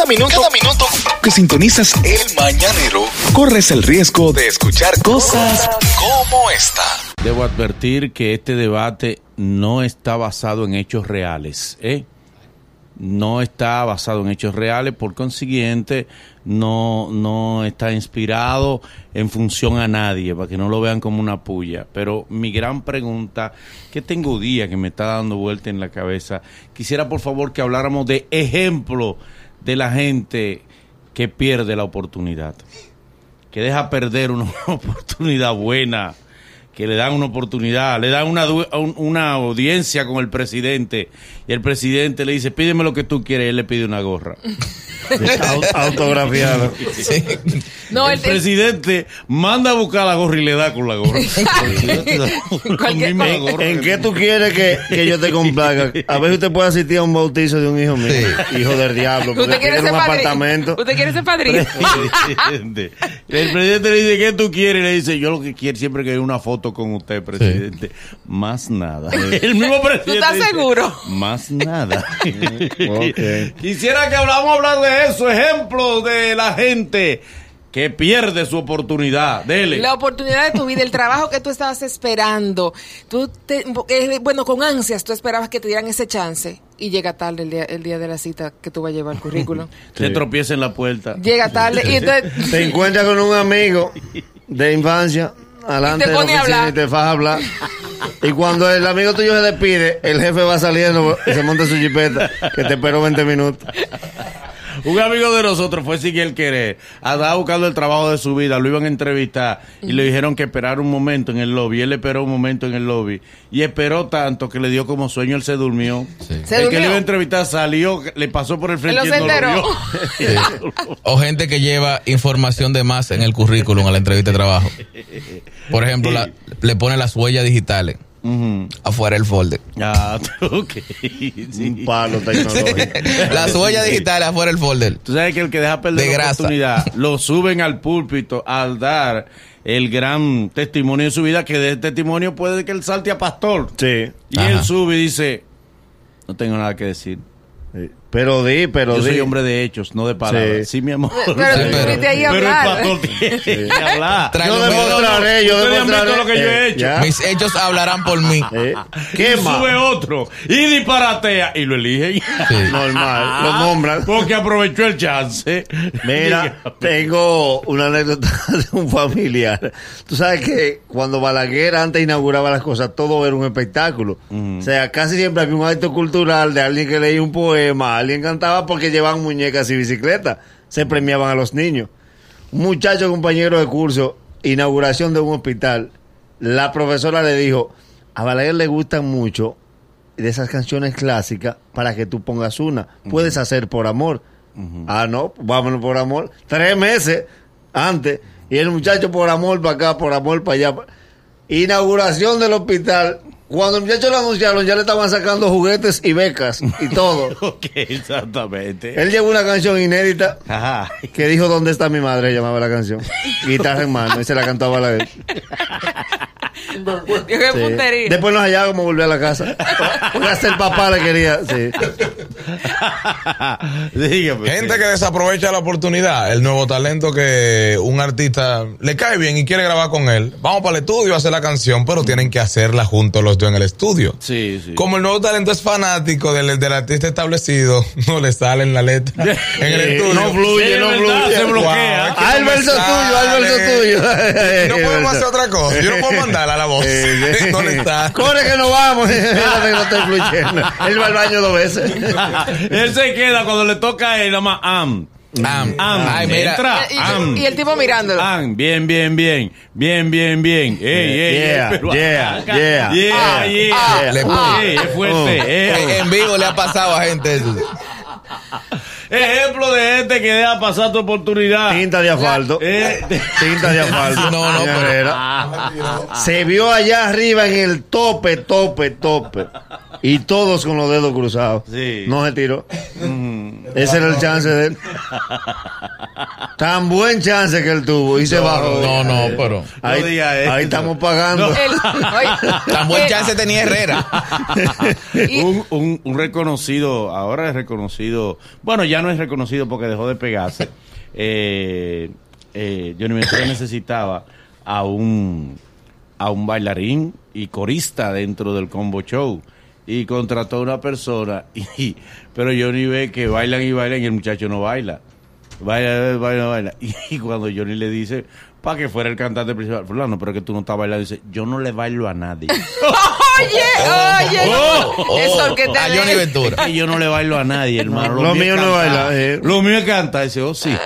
Cada minuto, cada minuto que sintonizas el mañanero, corres el riesgo de escuchar cosas como esta. Debo advertir que este debate no está basado en hechos reales, ¿eh? No está basado en hechos reales, por consiguiente, no, no está inspirado en función a nadie, para que no lo vean como una puya. Pero mi gran pregunta, que tengo día que me está dando vuelta en la cabeza, quisiera por favor que habláramos de ejemplo de la gente que pierde la oportunidad, que deja perder una oportunidad buena que le dan una oportunidad, le dan una, una audiencia con el presidente y el presidente le dice, pídeme lo que tú quieres y él le pide una gorra. Autografiado. No, el, presidente manda a buscar la gorra y le da con la gorra. ¿En, qué tú quieres que, yo te complaga? A ver si usted puede asistir a un bautizo de un hijo mío. Hijo del diablo. ¿Usted quiere ser un apartamento. ¿Usted quiere ser padrino? el presidente le dice, ¿qué tú quieres? Y le dice, yo lo que quiero siempre que hay una foto con usted, presidente. Más nada. El mismo presidente. ¿Tú estás seguro? Más nada. Quisiera que hablamos hablar de eso, ejemplos de la gente que pierde su oportunidad. Dele. La oportunidad de tu vida, el trabajo que tú estabas esperando. Tú eh, bueno, con ansias tú esperabas que te dieran ese chance y llega tarde el día, el día de la cita que tú vas a llevar el currículum. Te tropieza en la puerta. Llega tarde y entonces... Te encuentras con un amigo de infancia adelante te pone a hablar. y te vas a hablar. Y cuando el amigo tuyo se despide, el jefe va saliendo y se monta su jipeta, que te esperó 20 minutos. Un amigo de nosotros fue sin él querer. Andaba buscando el trabajo de su vida. Lo iban a entrevistar y le dijeron que esperara un momento en el lobby. Él esperó un momento en el lobby. Y esperó tanto que le dio como sueño. Él se durmió. el que le iba a entrevistar salió, le pasó por el frente y no O gente que lleva información de más en el currículum a la entrevista de trabajo. Por ejemplo, le pone las huellas digitales. Afuera el folder. Ah, ok. Un palo tecnológico. Las huellas digitales afuera el folder. Tú sabes que el que deja perder la oportunidad lo suben al púlpito al dar el gran testimonio de su vida, que de ese testimonio puede que él salte a pastor. Sí. Y él sube y dice, no tengo nada que decir. Pero di, pero Yo soy hombre de hechos, no de palabras. Sí, mi amor. Pero, pero, ahí pero el pastor tiene que hablar. Yo demostraré, yo demostraré. lo que yo he hecho. Mis hechos hablarán por mí. ¿Qué y sube otro y disparatea y lo eligen. Normal, lo nombran. Porque aprovechó el chance. Mira, tengo una anécdota de un familiar. Tú sabes que cuando Balaguer antes inauguraba las cosas, todo era un espectáculo. O sea, casi siempre había un acto cultural de alguien que leía un poema alguien cantaba porque llevaban muñecas y bicicletas. Se premiaban a los niños. Un muchacho compañero de curso, inauguración de un hospital, la profesora le dijo, a Balaguer le gustan mucho de esas canciones clásicas para que tú pongas una. Puedes hacer por amor. Ah, no, vámonos por amor. Tres meses antes. Y el muchacho por amor para acá, por amor para allá. Inauguración del hospital. Cuando el muchacho lo anunciaron, ya le estaban sacando juguetes y becas y todo. ok, exactamente. Él llevó una canción inédita que dijo ¿Dónde está mi madre? llamaba la canción. Guitarra en mano y se la cantaba a la vez. Después nos hallaba como volver a la casa. Porque hasta el papá le quería. Sí. Gente que desaprovecha la oportunidad. El nuevo talento que un artista le cae bien y quiere grabar con él. Vamos para el estudio a hacer la canción, pero tienen que hacerla juntos los en el estudio. Sí, sí. Como el nuevo talento es fanático del, del artista establecido, no le sale en la letra. en el estudio. No fluye, no fluye. Se bloquea. Al el verso tuyo, al verso tuyo. no podemos hacer otra cosa. Yo no puedo mandarla a la voz. ¿Dónde está? Corre que no vamos. no fluyendo. Él va al baño dos veces. Él se queda cuando le toca a él, nada más am. Am, am, Ay, mira. Entra, y, am. y, el tipo mirándolo. Am, bien, bien, bien. Bien, bien, bien. Ey, ey, yeah, ey, yeah, yeah, yeah, ah, yeah. Ah, le ah, ey, es fuerte. Oh. Eh. En vivo le ha pasado a gente eso. Ejemplo de gente que deja pasar tu oportunidad. Tinta de asfalto. Eh, Tinta de asfalto. No, no, pero... Se vio allá arriba en el tope, tope, tope. Y todos con los dedos cruzados. Sí. No se tiró. Ese era el chance de él. Tan buen chance que él tuvo y se bajó. No, no, pero. Ahí, No diga eso. ahí estamos pagando. El- oye, Tan buen eh, chance tenía Herrera. y- un, un, un reconocido, ahora es reconocido, bueno, ya no es reconocido porque dejó de pegarse. Eh, eh, Johnny Ventura necesitaba a un, a un bailarín y corista dentro del combo show y contrató a una persona, y, pero Johnny ve que bailan y bailan y el muchacho no baila. Baila, baila, baila. Y, cuando Johnny le dice, para que fuera el cantante principal, fulano, pero que tú no estás bailando, dice, yo no le bailo a nadie. Oye, oye, Oh, eso oh, que te a Johnny Ventura. Es que yo no le bailo a nadie, hermano. Lo mío es no baila, eh. Lo mío es cantar. Dice, oh, sí.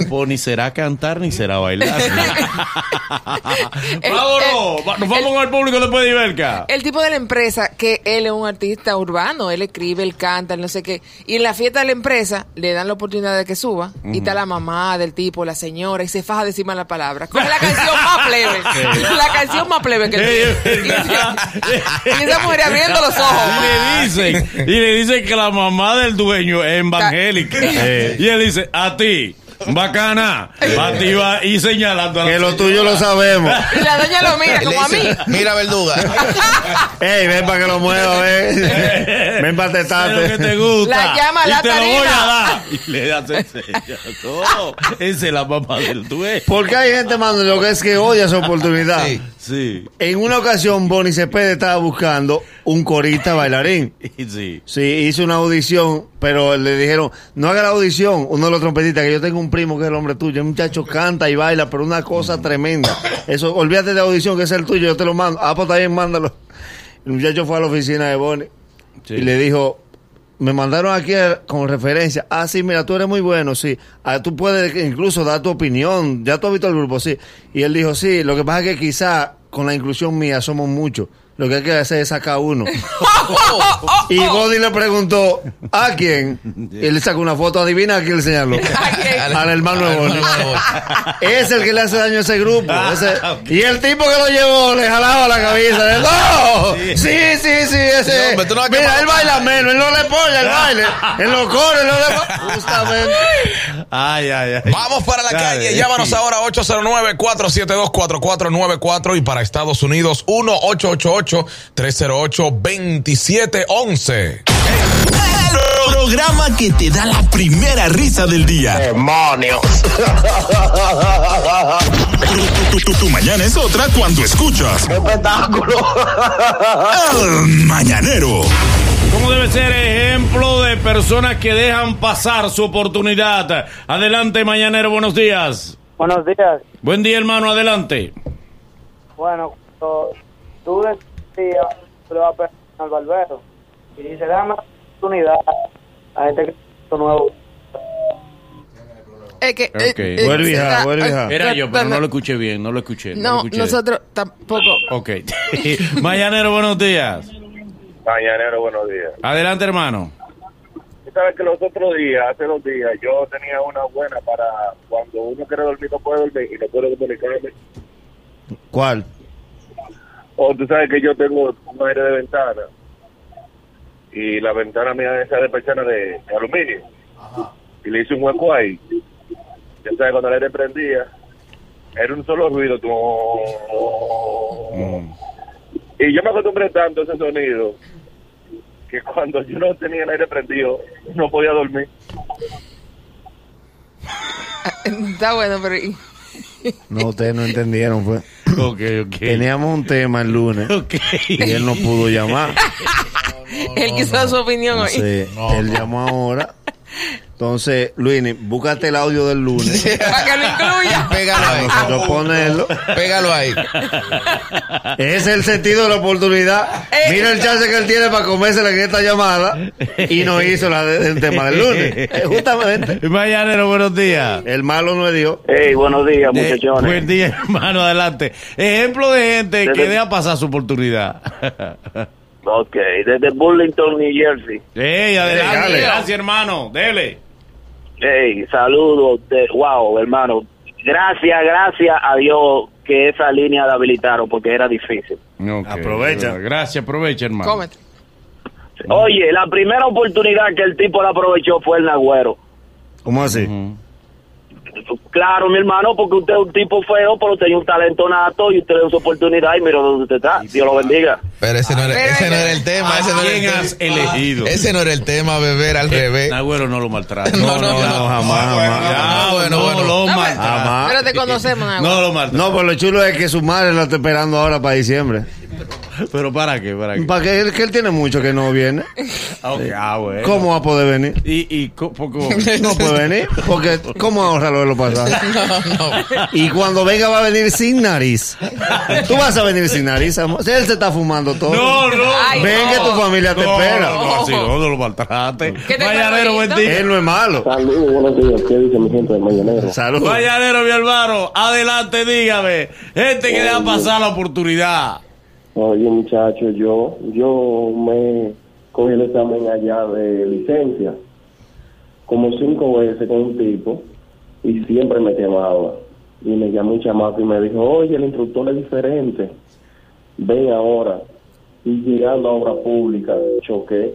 Pues ni será cantar ni será bailar. El- Vámonos. Nos vamos con el público después de Iberca. El tipo de la empresa, que él es un artista urbano, él escribe, él canta, él no sé qué. Y en la fiesta de la empresa le dan la oportunidad de que suba. Y está la mamá del tipo, la señora, y se faja de decir la palabra. Coge la canción más plebe. La canción más plebe que tiene. Y, esa mujer abriendo los ojos. Y le dicen, y le dicen que la mamá del dueño es evangélica. Y él dice, a ti, bacana, a ti va y señalando a la Que lo señora. tuyo lo sabemos. Y la doña lo mira como a mí. Mira, verduga. Ey, ven para que lo mueva, ven. ven para Sé lo que te tetarte. gusta. La llama y la te lo voy a dar. Y le das. No, esa es la mamá del dueño. Porque hay gente, mano, lo que es que odia esa oportunidad. Sí. Sí, En una ocasión, Bonnie Cepeda estaba buscando un corista bailarín. sí. Sí, hizo una audición, pero le dijeron, no haga la audición, uno de los trompetistas, que yo tengo un primo que es el hombre tuyo, el muchacho canta y baila, pero una cosa tremenda. Eso, olvídate de la audición, que es el tuyo, yo te lo mando. Ah, pues también mándalo. El muchacho fue a la oficina de Bonnie Sí. y le dijo, me mandaron aquí como referencia, ah, sí, mira, tú eres muy bueno, sí, ah, tú puedes incluso dar tu opinión, ya tú has visto el grupo, sí. Y él dijo, sí, lo que pasa es que quizá con la inclusión mía somos muchos, lo que hay que hacer es sacar uno. Y Body le preguntó, ¿a quién? Y él le sacó una foto, adivina a quién le señaló. Al hermano de Bonnie. Es el que le hace daño a ese grupo. Ah, ese-. Y el tipo que lo llevó le jalaba la cabeza. de, ¡No! Sí, sí, sí, ese. No, tú no Mira, él baila menos, él no le pone el baile. En los coros, él no le pone. Justamente. Ay, ay, ay. Vamos para la Dale. calle. Llámanos ahora 809-472-4494 y para Estados Unidos 1-888-308-2711. El programa que te da la primera risa del día. ¡Demonios! Tu, tu- tu- tu mañana es otra cuando escuchas ¡Espectáculo! El Mañanero. ¿Cómo debe ser ejemplo de personas que dejan pasar su oportunidad? Adelante, mañanero, buenos días. Buenos días. Buen día, hermano, adelante. Bueno, tú tú le vas a pegar al barbero y dice, dame la oportunidad a gente que es nuevo. Es que, Ok. eh, Vuelve, hija, está- vuelve, hija. Era yo, pero no lo escuché bien, no lo escuché. No, lo No, escuché. nosotros tampoco. Ok. mañanero, buenos días. Mañanero, buenos días. Adelante, hermano. Sabes que los otros días, hace dos días, yo tenía una buena para cuando uno quiere dormir, no puede dormir y no puede comunicarme. ¿Cuál? O tú sabes que yo tengo un aire de ventana y la ventana mía esa de persiana de, de aluminio y le hice un hueco ahí. Ya sabes, cuando el aire prendía, era un solo ruido. Mm. Y yo me acostumbré tanto a ese sonido que cuando yo no tenía el aire prendido, no podía dormir. Está bueno, pero No, ustedes no entendieron, fue. Ok, ok. Teníamos un tema el lunes Ok. y él no pudo llamar. él quiso dar su opinión hoy. Sí, él llamó ahora. Entonces, Luini, búscate el audio del lunes. Para que lo incluya. Pégalo ahí. Nosotros ponerlo. Pégalo ahí. Ese es el sentido de la oportunidad. Eh. Mira el chance que él tiene para comérsela en esta llamada y no hizo la de- el tema del lunes. Eh, Justamente. Mañanero, buenos días. El malo no es Dios. Hey, buenos días, Eh, muchachones. buen día, hermano, adelante. Ejemplo de gente que Desde- deja pasar su oportunidad. Ok, desde Burlington, New Jersey. Ey, adelante. Dale. Gracias, hermano. Dele. Hey, saludos. De, wow, hermano. Gracias, gracias a Dios que esa línea la habilitaron porque era difícil. Aprovecha. Gracias, aprovecha, hermano. Cómete. Oye, la primera oportunidad que el tipo la aprovechó fue el Nagüero. ¿Cómo así? Claro, mi hermano, porque usted es un tipo feo, pero tiene un talento nato y usted le da su oportunidad y mira dónde usted está. Dios lo bendiga. Pero ese no era, ese no era el tema. Ese no era ¿Quién el has tema. elegido? Ese no era el tema, beber al revés. Nagüero no lo maltrata. No, no, no, jamás, jamás. Ya, bueno, no bueno. lo No, maltrata. Jamás. Pero te conocemos. No lo maltrata. No, pero lo chulo es que su madre lo está esperando ahora para diciembre. Pero ¿para qué? ¿Para qué? Para que él, que él tiene mucho que no viene. Ah, ok, ah, bueno. ¿Cómo va a poder venir? Y, y poco... No puede venir. Porque, ¿cómo ahorra lo de los pasajes? Y cuando venga va a venir sin nariz. Tú vas a venir sin nariz, amor. Si él se está fumando todo. No, no. Ay, Ven no. que tu familia te No, espera. no, así no, no lo maltrate. ¿Qué te Mañanero, buen día. Él no es malo. Saludos, buenos días. ¿Qué dice mi gente de Mañanero? Saludos. Mañanero, mi hermano, adelante, dígame. Gente que deja pasar la oportunidad. Oye, muchachos, yo, yo me cogí el examen allá de licencia como cinco veces con un tipo y siempre me quemaba. Y me llamó un chamaco y me dijo, oye, el instructor es diferente. Ven ahora. Y llegando a obra pública, choqué.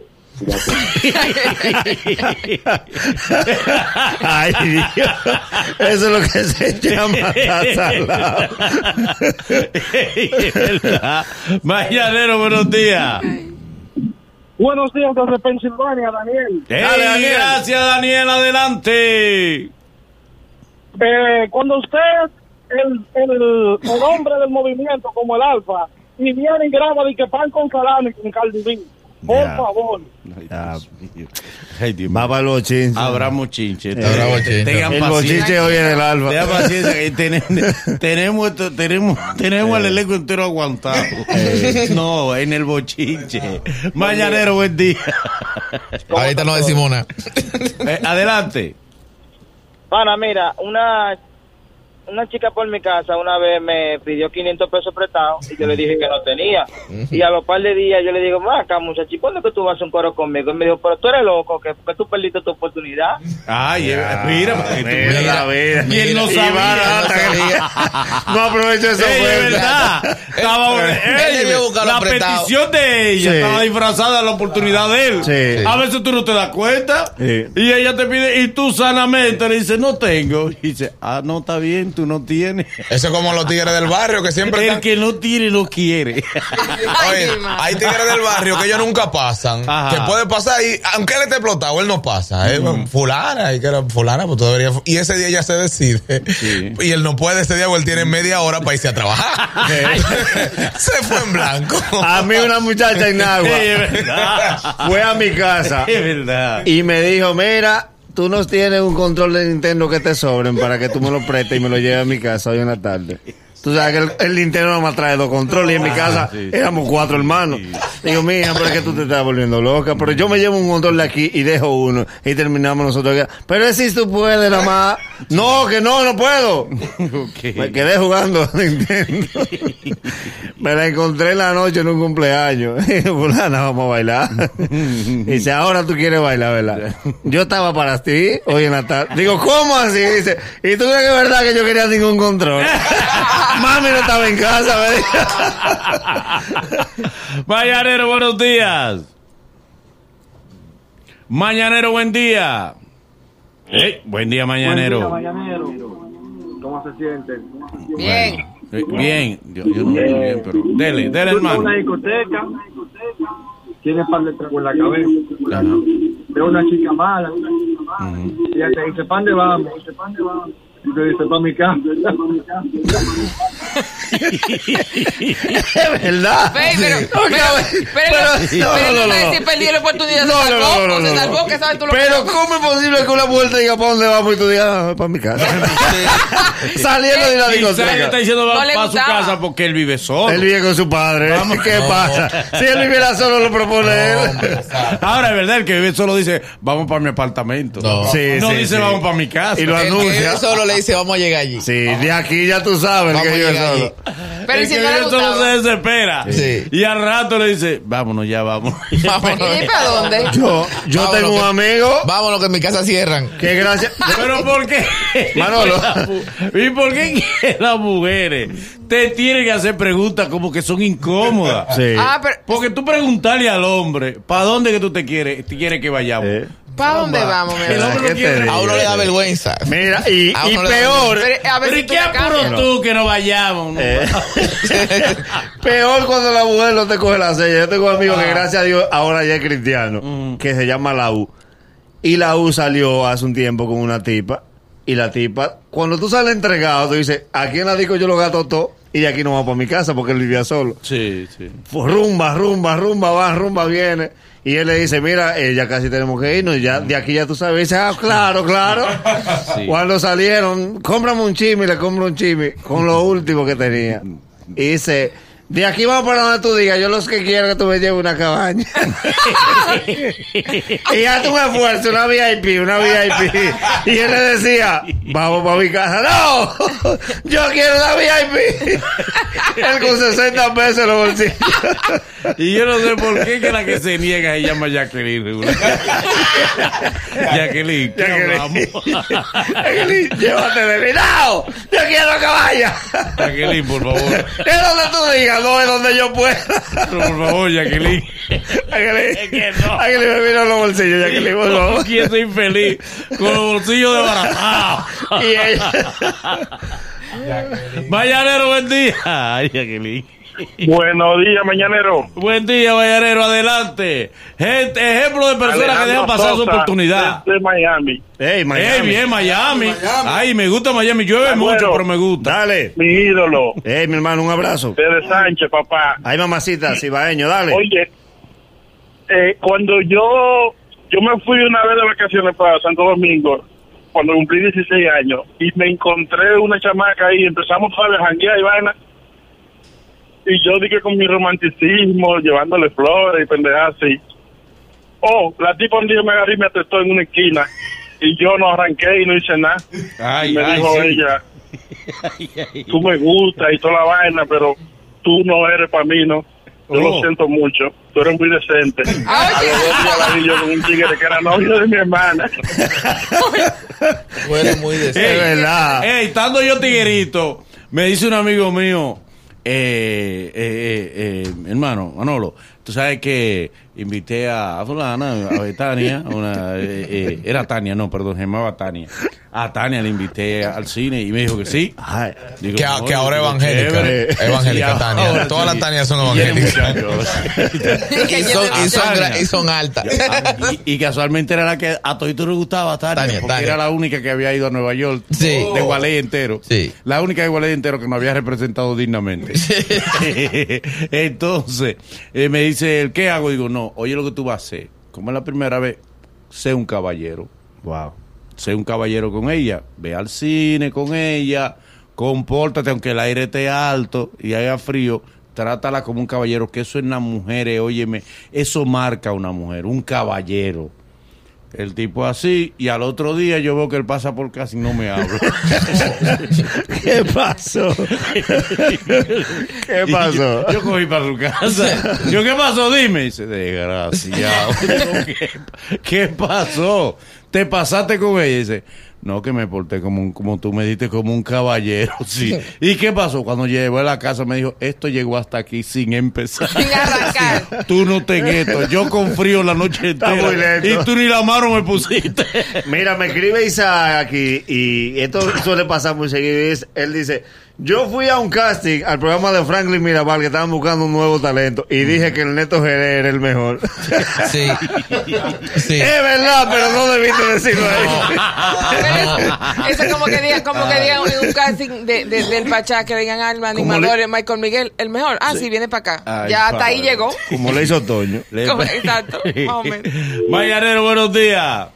Ay, Dios. Eso es lo que se llama salado. Mañanero, buenos días. Buenos días desde Pensilvania, Daniel. Dale, Daniel. Gracias, Daniel. Adelante. Eh, cuando usted, el, el, el hombre del movimiento como el Alfa, y viene y graba de que pan con salami con Cardi B, por Ya. favor. Ay, Dios mío. Ay, Dios. Va para los chinches. Habrá mochinche. Habrá bochinche. Tengan El bochinche hoy en el alfa. Tengan paciencia. que tenemos, tenemos, esto- tenemos, tenemos el elenco entero aguantado. No, en el bochinche. Mañanero, buen día. Ahorita no decimos nada. Eh, adelante. Pana, mira, una una chica por mi casa una vez me pidió 500 pesos prestados y yo le dije que no tenía. Y a los par de días yo le digo, acá muchacho, ¿cuándo es que tú vas a hacer un coro conmigo? Y me dijo, pero tú eres loco, que, que tú perdiste tu oportunidad. Ay, eh, mira, tú Mira, veas. mira. ¿Quién no Y sabía? que- No aprovecho esa Ey, es verdad. Estaba, Él la petición de ella Sí. estaba disfrazada de la oportunidad de él. Sí. A veces tú no te das cuenta. Sí. Y ella te pide, y tú sanamente le dices, no tengo. Y dice, ah, no, está bien, tú no tienes. Eso es como los tigres del barrio que siempre El están... que no tiene, no quiere. Oye, hay tigres del barrio que ellos nunca pasan. Ajá. Que puede pasar y aunque él esté explotado, él no pasa. Eh, Fulana, y que era fulana, pues tú deberías. Y ese día ya se decide. Sí. Y él no puede ese día, porque él tiene media hora para irse a trabajar. se fue en blanco. A mí una muchacha en agua Sí, es verdad. fue a mi casa Es verdad. y me dijo, mira, tú nos tienes un control de Nintendo que te sobren para que tú me lo prestes y me lo lleves a mi casa hoy en la tarde. Tú sabes que el, el Nintendo nada más trae dos controles y en mi casa sí. éramos cuatro hermanos. Digo, mija, pero es que tú te estás volviendo loca. Pero yo me llevo un control de aquí y dejo uno y terminamos nosotros acá. Pero es si tú puedes nada más. No, que no, no puedo. Me quedé jugando Nintendo. Me la encontré en la noche en un cumpleaños. Fulana, vamos a bailar. Y dice, ahora tú quieres bailar, ¿verdad? Yo estaba para ti hoy en la tarde. Digo, ¿cómo así? Dice, ¿y tú crees que es verdad que yo quería ningún control? Mami no estaba en casa. Mañanero, buenos días. Mañanero, buen día. Ey, buen día, Mañanero. Mañanero. ¿Cómo se siente? Bien. Bien, yo, yo no estoy bien, pero dele, dele, hermano. una discoteca, tiene par de trago en la cabeza, Ajá. ve una chica mala, y ella te dice, ¿pan de vamos? Dice, ¿pan de vamos? Y te dice, para mi casa. Es verdad. Ve, pero, Sí. pero, pero, pero- pero, no, no, no, no, no. si perdí la oportunidad, No, se no, salvó, no, no, se no, salvó, no. que sabes tú lo Pero que ¿cómo es posible que una vuelta diga para dónde vamos y tú digas, para mi casa? Saliendo de la ella está discoteca. diciendo para su gustaba. casa porque él vive solo. Él vive con su padre. ¿Qué pasa? Si él viviera solo, lo propone él. Ahora es verdad, el que vive solo dice, vamos para mi apartamento. No. Sí, no sí, dice, sí. vamos para mi casa. Y lo anuncia. solo le dice, vamos a llegar allí. Sí, de aquí ya tú sabes Vamos que llegar solo. Pero el si que no le solo se desespera. Sí. Y al rato le dice, vámonos ya, vamos. Vámonos. ¿Y para dónde? Yo, yo Vámonos, tengo un amigo Vámonos que en mi casa cierran. que gracias. Pero ¿por qué? Manolo. ¿Y por qué las mujeres te tienen que hacer preguntas como que son incómodas? Sí. Ah, pero Porque tú preguntarle al hombre, ¿para dónde que tú te quieres, te quieres que vayamos? Eh. ¿Para dónde vamos, mi El amor? hombre no ¿Qué quiere te A uno le da vergüenza. Mira, y, peor, Pero, a ver Pero si ¿y tú qué apuro cambias. tú que no vayamos? no? Eh, peor cuando la mujer no te coge la sella. Yo tengo un amigo Ah. que gracias a Dios ahora ya es cristiano, Mm. que se llama la U. Y la U salió hace un tiempo con una tipa. Y la tipa, cuando tú sales entregado, tú dices, aquí en la disco yo lo gasto todo. Y de aquí no va para mi casa porque él vivía solo. Sí, sí. Pues rumba, rumba, rumba, va, rumba, viene. Y él le dice, mira, eh, ya casi tenemos que irnos, ya de aquí ya tú sabes. Y dice, ah, claro, claro. Sí. Cuando salieron, cómprame un chimi, le compro un chimi, con lo último que tenía. Y dice, de aquí vamos para donde tú digas, yo los que quiero que tú me lleves una cabaña. y hazte un esfuerzo, una VIP, una VIP. Y él le decía, vamos para mi casa. No, yo quiero la VIP. él con 60 pesos en los bolsillos. Y yo no sé por qué que la que se niega se llama Jacqueline. Jacqueline, ¿qué hablamos? Jacqueline, llévate de mí. No, yo quiero que vaya. Jacqueline, por favor. Es donde tú digas, no es donde yo pueda. Por favor, Jacqueline. Jacqueline, Es que no. Jacqueline me vino los bolsillos, Jacqueline, por favor. quiero ser infeliz con los bolsillos desbaratados. Y ella, Mañanero, buen día. Ay, Jacqueline. Buenos días, mañanero. Buen día, Mañanero, adelante. Gente, ejemplo de personas que dejan pasar su oportunidad. De Miami. Ey, Miami. Ey, bien, Miami. Ay, me gusta Miami. Llueve mucho, bueno. pero me gusta. Dale. Mi ídolo. Ey, mi hermano, un abrazo. Desde Sánchez, papá. Ay, mamacita, cibaeño, dale. Oye, eh, cuando yo yo me fui una vez de vacaciones para Santo Domingo, cuando cumplí 16 años, y me encontré una chamaca ahí, empezamos a janguear y vaina, y yo dije con mi romanticismo, llevándole flores y pendejadas así. Oh, la tipa un día me agarré y me atestó en una esquina, y yo no arranqué y no hice nada. Ay, y me ay, dijo sí. ella, tú me gustas y toda la vaina, pero tú no eres para mí, ¿no? Yo Oh. lo siento mucho, tú eres muy decente. A los dos días la vi yo con un tigre que era novio de mi hermana. Tú eres muy de Es verdad. Ey, estando yo tiguerito, me dice un amigo mío, eh, eh, eh, eh, hermano, Manolo, tú sabes que invité a, a fulana, a Betania, una, eh, eh, era Tania, no, perdón, se llamaba Tania. A Tania le invité al cine y me dijo que sí. Ay, Digo, Que, a- no, que ahora digo, evangélica. chévere. Evangélica, Sí, Tania. ahora Todas sí. las Tanias son evangélicas. Y son, y son, gra- y son altas. Y, y casualmente era la que a Todito le gustaba Tania, Tania, porque Tania. era la única que había ido a Nueva York Sí. de Gualey entero. Sí. La única de Gualey entero que nos había representado dignamente. Entonces, eh, me dice él, ¿qué hago? Digo, no, oye lo que tú vas a hacer. Como es la primera vez, sé un caballero. wow. Sé un caballero con ella. Ve al cine con ella. Compórtate, aunque el aire esté alto y haya frío. Trátala como un caballero, que eso en las mujeres, óyeme, eso marca a una mujer, un caballero. El tipo así, y al otro día yo veo que él pasa por casa y no me habla. ¿Qué pasó? ¿Qué Y pasó? Yo, yo cogí para su casa. Yo, ¿qué pasó? Dime. Dice, desgraciado. Digo, ¿Qué, qué pasó? ¿Te pasaste con ella? Dice, no, que me porté como, un, como tú me diste como un caballero. Sí. ¿Y qué pasó? Cuando llegó a la casa me dijo, esto llegó hasta aquí sin empezar. Sin arrancar. Tú no ten esto. Yo con frío la noche Está entera. muy lento. Y tú ni la mano me pusiste. Mira, me escribe Isaac aquí y esto suele pasar muy seguido. Él dice, yo fui a un casting al programa de Franklin Mirabal que estaban buscando un nuevo talento y dije que el Neto Jerez era el mejor. Sí. Sí. es verdad, pero no debiste decirlo ahí. Eso es como que digan, como que digan un casting de, de- del Pachá que digan al animador, el Michael Miguel, el mejor. Ah, sí, viene para acá. Ay, ya hasta ahí llegó. Como le hizo Toño. Le- Como- exacto, más o menos. Mañanero, buenos días.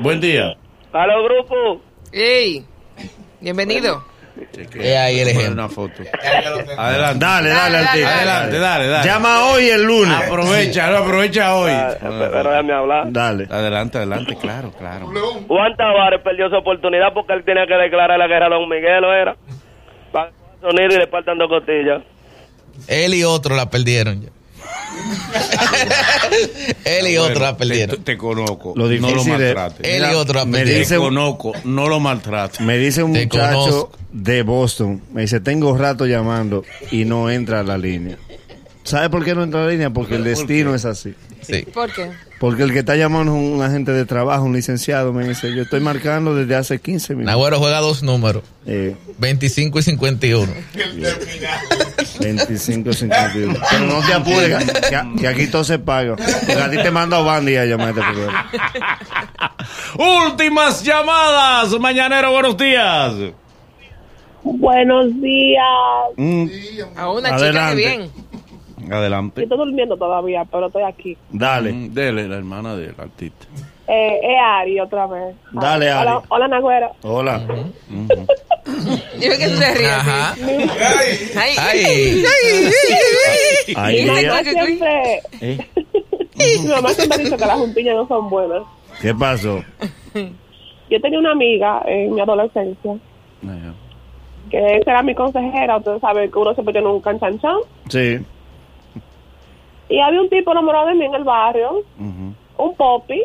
Buen día. Aló, grupo. Ey, bienvenido. Es ahí el ejemplo. una foto. Adelante. Dale, dale al Dale. Adelante, dale, dale. Llama hoy el lunes. Aprovecha, no, aprovecha hoy. Pero déjame hablar. Dale. Adelante, adelante, claro, claro. Juan Tavares perdió su oportunidad porque él tenía que declarar la guerra a Don Miguel, ¿o era? Para sonido y le faltan dos costillas. Él y otro la perdieron ya. Él y otro la Te, perdieron. te conozco. Lo no lo maltrates. Él y otro la me perdieron. dice- Te conozco, no lo maltrates. Me dice un Te muchacho conozco. de Boston, me dice, tengo rato llamando y no entra a la línea. ¿Sabe por qué no entra en la línea? Porque el destino es así. Sí. ¿Por qué? Porque el que está llamando es un agente de trabajo, un licenciado, me dice, yo estoy marcando desde hace 15 minutos. Nagüero juega dos números, Eh, 25 y 51. 25, 51. Pero no te apures, que, que- aquí todo se paga. Porque a ti te manda Bandy a llamar a este programa. Últimas llamadas. Mañanero, buenos días. Buenos días. Mm, A una chica Adelante. de bien. Yo adelante. estoy durmiendo todavía, pero estoy aquí. Dale. Mm, Dele, la hermana del artista. Eh, es Ari otra vez. Dale, Hola, Ari. hola Nagüero. Hola. Yo ve que tú te ríes. Ajá. sí. Ay. Ay. Ay, Mi mamá siempre, ¿Eh? mi mamá siempre dice que las juntillas no son buenas. ¿Qué pasó? Yo tenía una amiga en mi adolescencia que esa era mi consejera. Ustedes saben que uno siempre tiene un canchanchan. Sí. Y había un tipo enamorado de mí en el barrio, un popi.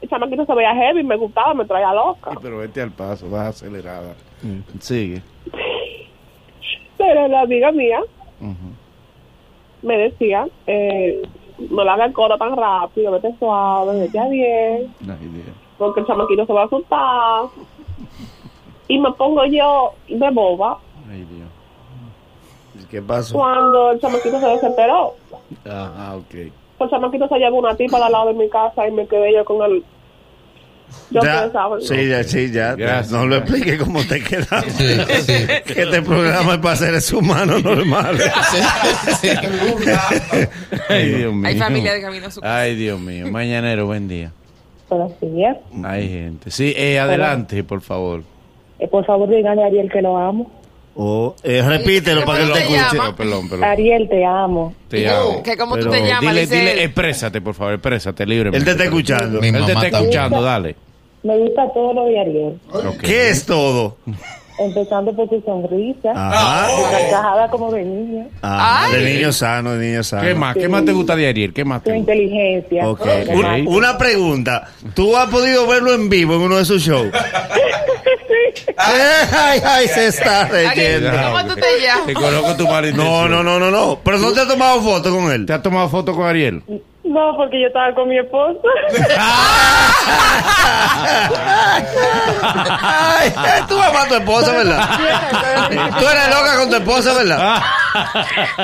El chamaquito se veía heavy, me gustaba, me traía loca. Pero vete al paso, vas acelerada. Sigue. Pero la amiga mía me decía, eh, no le haga el coro tan rápido, vete suave, vete a bien, Dios. porque el chamaquito se va a asustar. Y me pongo yo de boba Ay, Dios. ¿Qué pasó? cuando el chamaquito se desesperó. Ajá, ok. El chamaquito se llevó una tipa al lado de mi casa y me quedé yo con el... Yo Ya, pensaba, sí, ya, sí, ya. Gracias. No lo explique cómo te quedas. Sí, sí. Que este programa es para seres humanos normales. Ay, Dios mío. Hay familia de camino a su casa. Ay, Dios mío. Mañanero, buen día. Buenos días. Hay gente. Sí, eh, adelante, por favor. Eh, por favor, díganle a Ariel que lo amo. Oh, eh, repítelo para que él te ¿Cómo escuche. llama? Perdón, perdón, perdón. Ariel, te amo. Te amo. Que como tú te llamas, Dile, dice dile, él. exprésate, por favor, exprésate libremente. Él te está escuchando. Mi Él te mamá está también. escuchando, dale. Me gusta todo lo de Ariel. Ok. ¿Qué es todo? Empezando por tu sonrisa, Ajá. tu carcajada como de Ajá, Ay. de niño sano, de niño sano. ¿Qué más? ¿Qué más te gusta de Ariel? ¿Qué más tu te gusta? inteligencia. Ok. ¿Qué Un- más? una pregunta. ¿Tú has podido verlo en vivo en uno de sus shows? ay, ay, se está reyendo. ¿Cómo tú te llamas? Te conozco tu marido. No, no, no, no, no. Pero no te has tomado foto con él. ¿Te has tomado foto con Ariel? No, porque yo estaba con mi esposa. Ay, tú amas a tu esposa, ¿verdad? Tú eres loca con tu esposa, ¿verdad?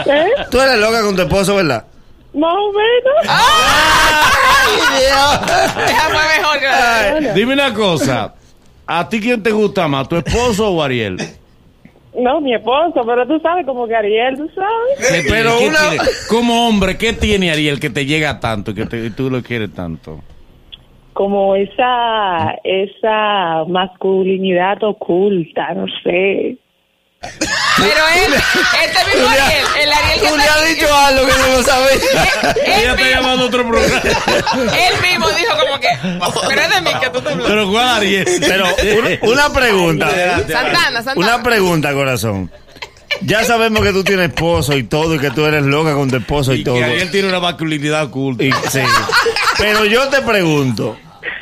¿Eh? Tú eres loca con tu esposo, ¿verdad? Más o menos. Ay, Dios. Mejor. Dime una cosa. ¿A ti quién te gusta más, tu esposo o Ariel? No, mi esposo, pero tú sabes como que Ariel, tú sabes. Pero ¿Qué una-? Como hombre, ¿qué tiene Ariel que te llega tanto y que te- y tú lo quieres tanto? Como esa, esa masculinidad oculta, no sé. Pero él, este mismo Ariel, el Ariel que Tú le está has aquí, dicho algo que no lo sabía. Ella él, está llamando a otro programa. él mismo dijo como que, pero es de mí que tú te hablas. Pero ¿cuál Ariel? Pero una, una pregunta. Santana, Santana. Una pregunta, corazón. Ya sabemos que tú tienes esposo y todo, y que tú eres loca con tu esposo y, Y todo. que Ariel tiene una masculinidad oculta. Y- sí. Pero yo te pregunto,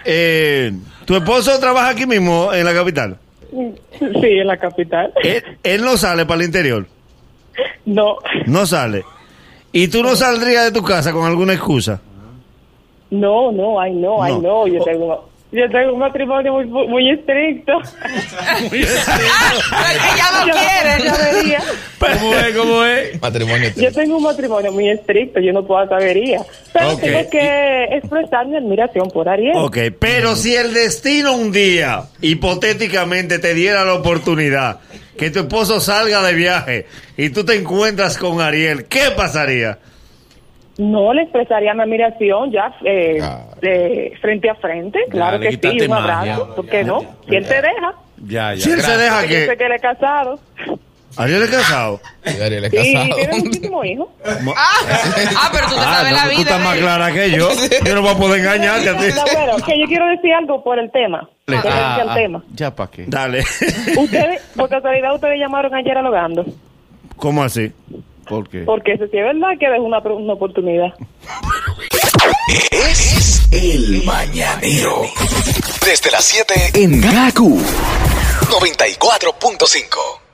eh, ¿tu esposo trabaja aquí mismo en la capital? Sí, en la capital. Él, él no sale para el interior, No, no sale. ¿Y tú no saldrías de tu casa con alguna excusa? no, no, ay no, ay No. no, yo tengo, yo tengo un matrimonio muy, muy estricto. Ah, es que ella no Yo quiere. sabería. ¿Cómo es? ¿Cómo es? Matrimonio. Yo tengo un matrimonio muy estricto, yo no puedo sabería. Pero tengo que expresar mi admiración por Ariel. Ok, pero si el destino un día, hipotéticamente, te diera la oportunidad que tu esposo salga de viaje y tú te encuentras con Ariel, ¿qué pasaría? No le expresaría mi admiración ya eh, de frente a frente, claro que sí, un abrazo. ¿por qué no? Si él te deja, Ya, ya. Si él se deja yo sé que... él es casado ¿Ariel es casado? Sí, Ariel es y casado. tiene muchísimos hijos. Ah, ah, pero tú te sabes no, la tú vida. estás más ¿eh? clara que yo. Yo no voy a poder engañarte a ti. No, bueno, que yo quiero decir algo por el tema. Ah, ah, tema. ya para qué. Dale. Ustedes, por casualidad, ustedes llamaron ayer alogando. ¿Cómo así? ¿Por qué? Porque eso sí es verdad que es una, una oportunidad. Es el mañanero. Desde las 7 en Gaku 94.5.